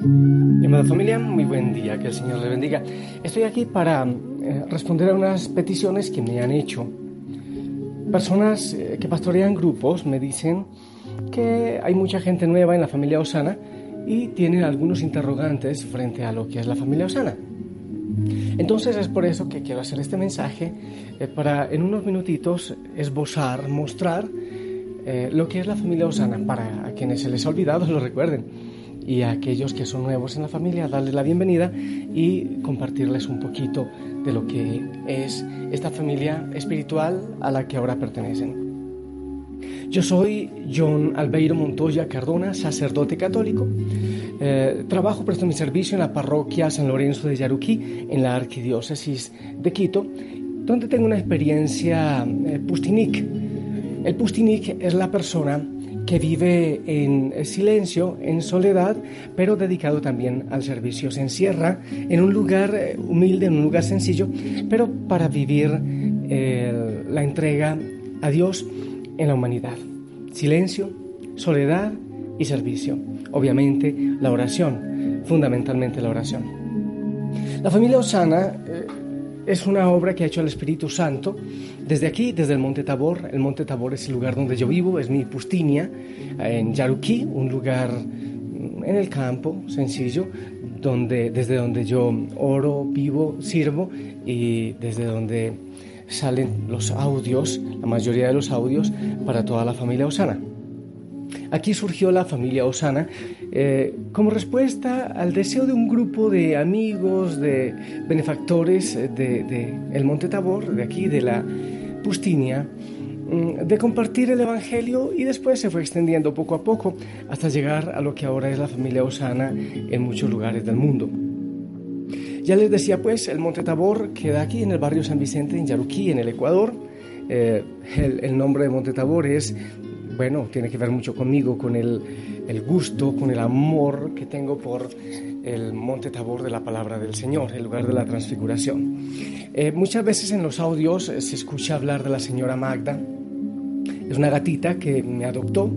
Llamada familia, muy buen día, que el Señor le bendiga. Estoy aquí para eh, responder a unas peticiones que me han hecho. Personas eh, que pastorean grupos me dicen que hay mucha gente nueva en la familia Osana y tienen algunos interrogantes frente a lo que es la familia Osana. Entonces es por eso que quiero hacer este mensaje eh, para en unos minutitos esbozar, mostrar lo que es la familia Osana para quienes se les ha olvidado lo recuerden y a aquellos que son nuevos en la familia, darles la bienvenida y compartirles un poquito de lo que es esta familia espiritual a la que ahora pertenecen. Yo soy John Albeiro Montoya Cardona, sacerdote católico. Eh, trabajo, presto mi servicio en la parroquia San Lorenzo de Yaruquí, en la arquidiócesis de Quito, donde tengo una experiencia eh, pustinik. El pustinik es la persona que vive en silencio, en soledad, pero dedicado también al servicio. Se encierra en un lugar eh, humilde, en un lugar sencillo, pero para vivir eh, la entrega a Dios en la humanidad. Silencio, soledad y servicio. Obviamente la oración, fundamentalmente la oración. La familia Osana es una obra que ha hecho el Espíritu Santo desde aquí, desde el Monte Tabor. El Monte Tabor es el lugar donde yo vivo, es mi pustinia, en Yaruquí, un lugar en el campo, sencillo, donde, desde donde yo oro, vivo, sirvo y desde donde salen los audios, la mayoría de los audios, para toda la familia Osana. Aquí surgió la familia Osana eh, como respuesta al deseo de un grupo de amigos, de benefactores de, el Monte Tabor, de aquí, de la Pustinia, mm, de compartir el Evangelio y después se fue extendiendo poco a poco hasta llegar a lo que ahora es la familia Osana en muchos lugares del mundo. Ya les decía pues, el Monte Tabor queda aquí en el barrio San Vicente, en Yaruquí, en el Ecuador. Eh, el, nombre de Monte Tabor es bueno, tiene que ver mucho conmigo, con el, gusto, con el amor que tengo por el monte Tabor de la palabra del Señor, el lugar de la transfiguración. Eh, muchas veces en los audios se escucha hablar de la señora Magda. Es una gatita que me adoptó,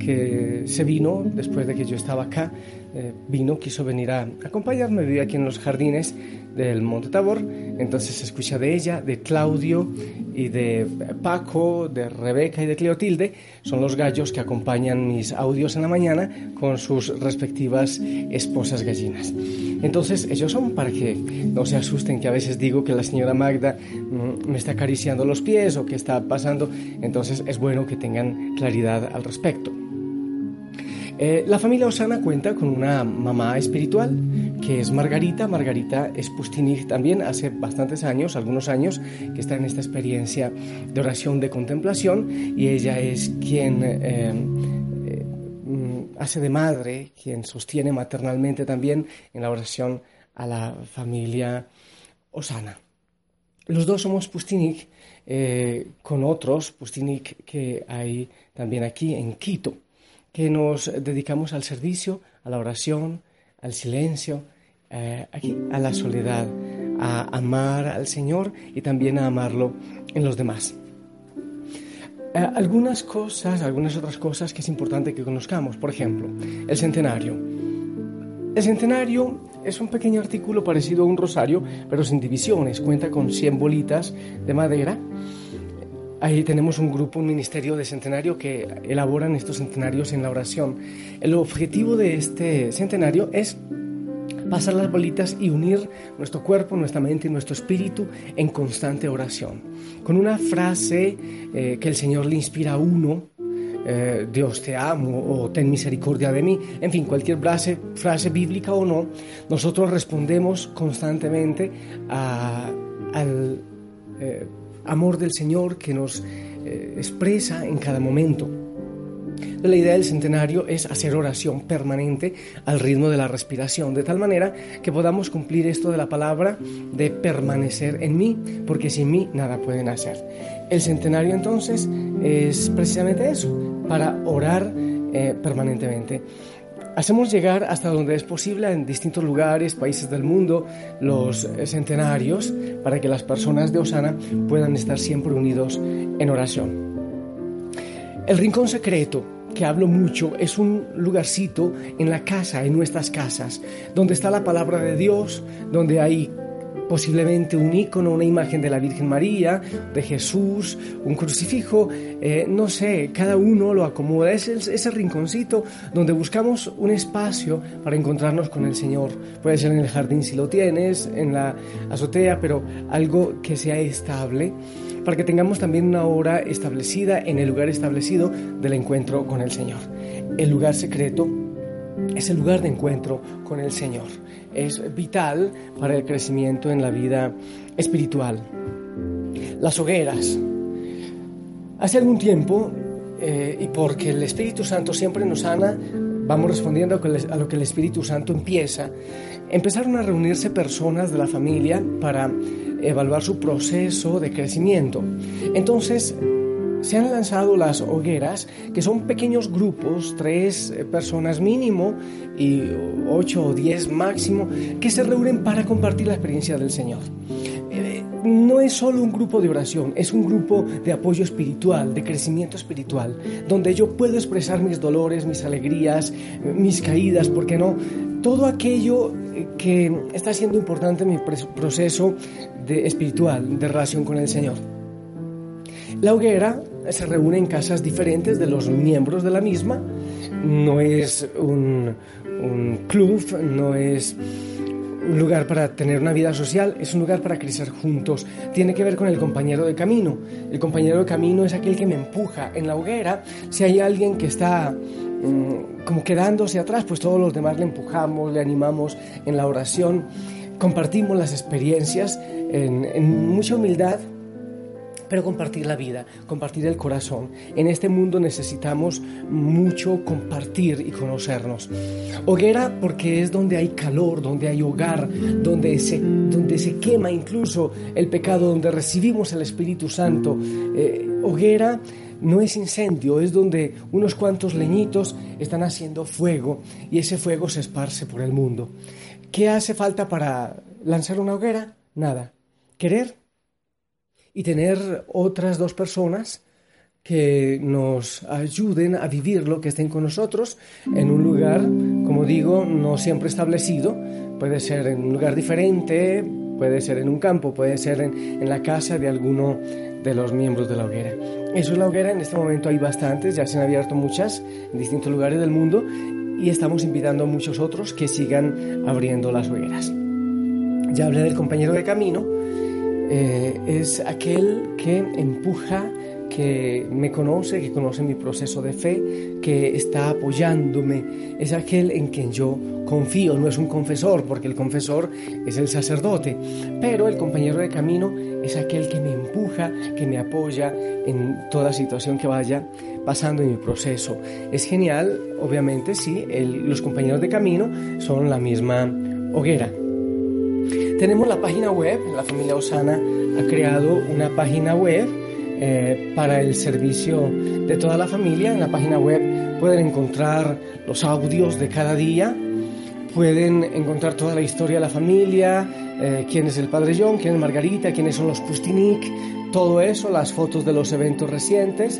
que se vino después de que yo estaba acá. Eh, vino, quiso venir a acompañarme, vivía aquí en los jardines del Monte Tabor. Entonces se escucha de ella, de Claudio y de Paco, de Rebeca y de Cleotilde. Son los gallos que acompañan mis audios en la mañana con sus respectivas esposas gallinas. Entonces ellos son para que no se asusten que a veces digo que la señora Magda mm, me está acariciando los pies o que está pasando. Entonces es bueno que tengan claridad al respecto. Eh, la familia Osana cuenta con una mamá espiritual que es Margarita. Margarita es Pustinik también hace bastantes años, algunos años, que está en esta experiencia de oración de contemplación y ella es quien eh, eh, mm, hace de madre, quien sostiene maternalmente también en la oración a la familia Osana. Los dos somos Pustinik con otros Pustinik que hay también aquí en Quito que nos dedicamos al servicio, a la oración, al silencio, eh, a la soledad, a amar al Señor y también a amarlo en los demás. Eh, algunas cosas, algunas otras cosas que es importante que conozcamos, por ejemplo, el centenario. El centenario es un pequeño artículo parecido a un rosario, pero sin divisiones. Cuenta con 100 bolitas de madera Ahí tenemos un grupo, un ministerio de centenario que elaboran estos centenarios en la oración. El objetivo de este centenario es pasar las bolitas y unir nuestro cuerpo, nuestra mente y nuestro espíritu en constante oración. Con una frase eh, que el Señor le inspira a uno, eh, Dios te amo o ten misericordia de mí, en fin, cualquier frase, frase bíblica o no, nosotros respondemos constantemente al... Eh, amor del Señor que nos eh, expresa en cada momento. La idea del centenario es hacer oración permanente al ritmo de la respiración, de tal manera que podamos cumplir esto de la palabra de permanecer en mí, porque sin mí nada pueden hacer. El centenario entonces es precisamente eso, para orar eh, permanentemente. Hacemos llegar hasta donde es posible en distintos lugares, países del mundo, los centenarios para que las personas de Osana puedan estar siempre unidos en oración. El rincón secreto que hablo mucho es un lugarcito en la casa, en nuestras casas, donde está la palabra de Dios, donde hay posiblemente un icono, una imagen de la Virgen María, de Jesús, un crucifijo, eh, no sé, cada uno lo acomoda. Es ese rinconcito donde buscamos un espacio para encontrarnos con el Señor. Puede ser en el jardín si lo tienes, en la azotea, pero algo que sea estable para que tengamos también una hora establecida en el lugar establecido del encuentro con el Señor. El lugar secreto es el lugar de encuentro con el Señor. Es vital para el crecimiento en la vida espiritual. Las hogueras. Hace algún tiempo, eh, y porque el Espíritu Santo siempre nos sana, vamos respondiendo a lo que el Espíritu Santo empieza, empezaron a reunirse personas de la familia para evaluar su proceso de crecimiento. Entonces, se han lanzado las hogueras, que son pequeños grupos, tres eh, personas mínimo y ocho o diez máximo, que se reúnen para compartir la experiencia del Señor. Eh, no es solo un grupo de oración, es un grupo de apoyo espiritual, de crecimiento espiritual, donde yo puedo expresar mis dolores, mis alegrías, mis caídas, ¿por qué no? Todo aquello eh, que está siendo importante en mi proceso espiritual, de relación con el Señor. La hoguera se reúne en casas diferentes de los miembros de la misma. No es un, club, no es un lugar para tener una vida social, es un lugar para crecer juntos. Tiene que ver con el compañero de camino. El compañero de camino es aquel que me empuja en la hoguera. Si hay alguien que está mm, como quedándose atrás, pues todos los demás le empujamos, le animamos en la oración. Compartimos las experiencias en mucha humildad pero compartir la vida, compartir el corazón. En este mundo necesitamos mucho compartir y conocernos. Hoguera porque es donde hay calor, donde hay hogar, donde se, donde se quema incluso el pecado, donde recibimos el Espíritu Santo. Eh, hoguera no es incendio, es donde unos cuantos leñitos están haciendo fuego y ese fuego se esparce por el mundo. ¿Qué hace falta para lanzar una hoguera? Nada. Querer y tener otras dos personas que nos ayuden a vivirlo, que estén con nosotros en un lugar, como digo, no siempre establecido, puede ser en un lugar diferente, puede ser en un campo, puede ser en, la casa de alguno de los miembros de la hoguera. Eso es la hoguera, en este momento hay bastantes, ya se han abierto muchas en distintos lugares del mundo y estamos invitando a muchos otros que sigan abriendo las hogueras. Ya hablé del compañero de camino, eh, es aquel que empuja, que me conoce, que conoce mi proceso de fe, que está apoyándome, es aquel en quien yo confío, no es un confesor, porque el confesor es el sacerdote, pero el compañero de camino es aquel que me empuja, que me apoya en toda situación que vaya pasando en mi proceso. Es genial, obviamente, si los compañeros de camino son la misma hoguera. Tenemos la página web, la familia Osana ha creado una página web eh, para el servicio de toda la familia. En la página web pueden encontrar los audios de cada día, pueden encontrar toda la historia de la familia, eh, quién es el padre John, quién es Margarita, quiénes son los Pustinik, todo eso, las fotos de los eventos recientes,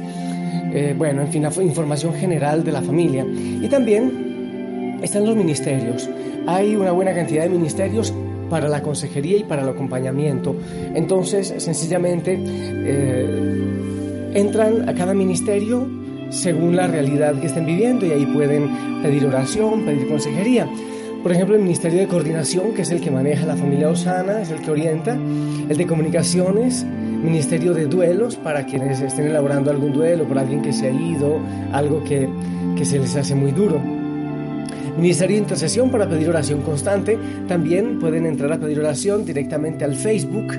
eh, bueno, en fin, la información general de la familia. Y también están los ministerios. Hay una buena cantidad de ministerios para la consejería y para el acompañamiento. Entonces, sencillamente, eh, entran a cada ministerio según la realidad que estén viviendo y ahí pueden pedir oración, pedir consejería. Por ejemplo, el Ministerio de Coordinación, que es el que maneja la familia Osana, es el que orienta. El de Comunicaciones, Ministerio de Duelos, para quienes estén elaborando algún duelo por alguien que se ha ido, algo que, que se les hace muy duro. Ministerio de Intercesión para pedir oración constante. También pueden entrar a pedir oración directamente al Facebook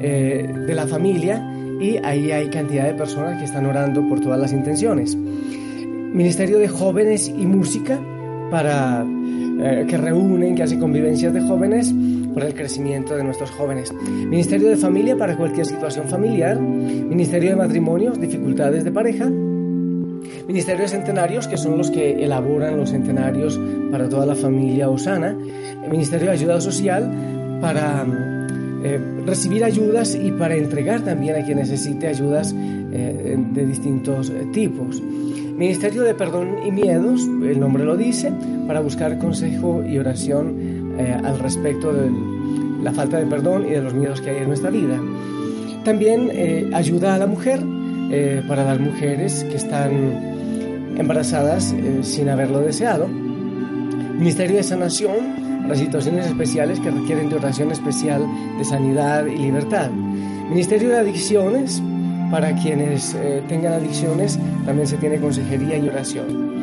eh, de la familia y ahí hay cantidad de personas que están orando por todas las intenciones. Ministerio de Jóvenes y Música para eh, que reúnen, que hacen convivencias de jóvenes por el crecimiento de nuestros jóvenes. Ministerio de Familia para cualquier situación familiar. Ministerio de Matrimonios, dificultades de pareja. Ministerio de Centenarios, que son los que elaboran los centenarios para toda la familia Osana. Ministerio de Ayuda Social para eh, recibir ayudas y para entregar también a quien necesite ayudas eh, de distintos tipos. Ministerio de Perdón y Miedos, el nombre lo dice, para buscar consejo y oración eh, al respecto de la falta de perdón y de los miedos que hay en nuestra vida. También ayuda a la mujer para las mujeres que están embarazadas sin haberlo deseado. Ministerio de Sanación para situaciones especiales que requieren de oración especial de sanidad y libertad. Ministerio de Adicciones, para quienes eh, tengan adicciones, también se tiene consejería y oración.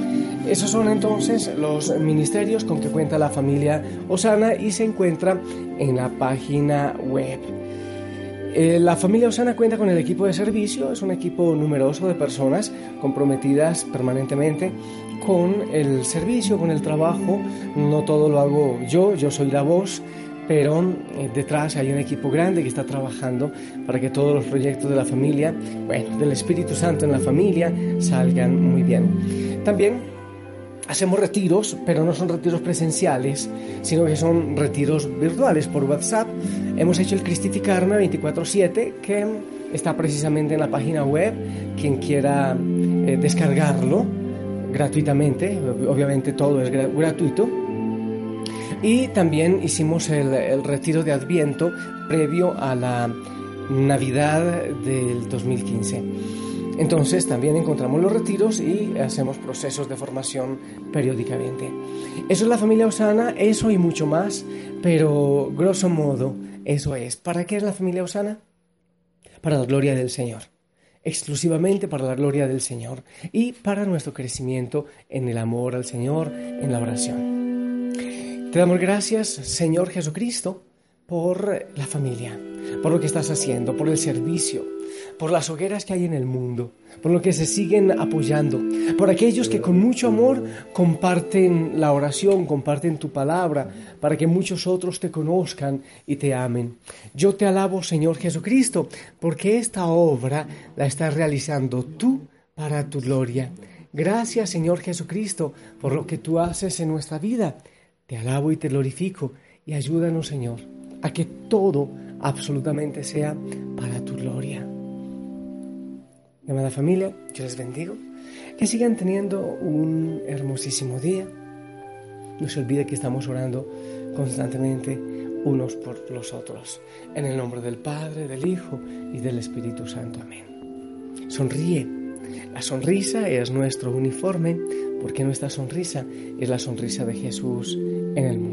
Esos son entonces los ministerios con que cuenta la familia Osana y se encuentra en la página web. Eh, la familia Osana cuenta con el equipo de servicio, es un equipo numeroso de personas comprometidas permanentemente con el servicio, con el trabajo. No todo lo hago yo, yo soy la voz, pero eh, detrás hay un equipo grande que está trabajando para que todos los proyectos de la familia, bueno, del Espíritu Santo en la familia, salgan muy bien. También hacemos retiros, pero no son retiros presenciales, sino que son retiros virtuales por WhatsApp. Hemos hecho el Cristificarme 24/7, que está precisamente en la página web. Quien quiera eh, descargarlo gratuitamente, obviamente todo es gratuito. Y también hicimos el, el retiro de Adviento previo a la Navidad del 2015. Entonces también encontramos los retiros y hacemos procesos de formación periódicamente. Eso es la familia Osana, eso y mucho más, pero grosso modo eso es. ¿Para qué es la familia Osana? Para la gloria del Señor, exclusivamente para la gloria del Señor y para nuestro crecimiento en el amor al Señor, en la oración. Te damos gracias, Señor Jesucristo, por la familia, por lo que estás haciendo, por el servicio, por las hogueras que hay en el mundo, por lo que se siguen apoyando, por aquellos que con mucho amor comparten la oración, comparten tu palabra, para que muchos otros te conozcan y te amen. Yo te alabo, Señor Jesucristo, porque esta obra la estás realizando tú para tu gloria. Gracias, Señor Jesucristo, por lo que tú haces en nuestra vida. Te alabo y te glorifico y ayúdanos, Señor, a que todo absolutamente sea para tu gloria. Amada familia, yo les bendigo. Que sigan teniendo un hermosísimo día. No se olvide que estamos orando constantemente unos por los otros. En el nombre del Padre, del Hijo y del Espíritu Santo. Amén. Sonríe. La sonrisa es nuestro uniforme porque nuestra sonrisa es la sonrisa de Jesús en el mundo.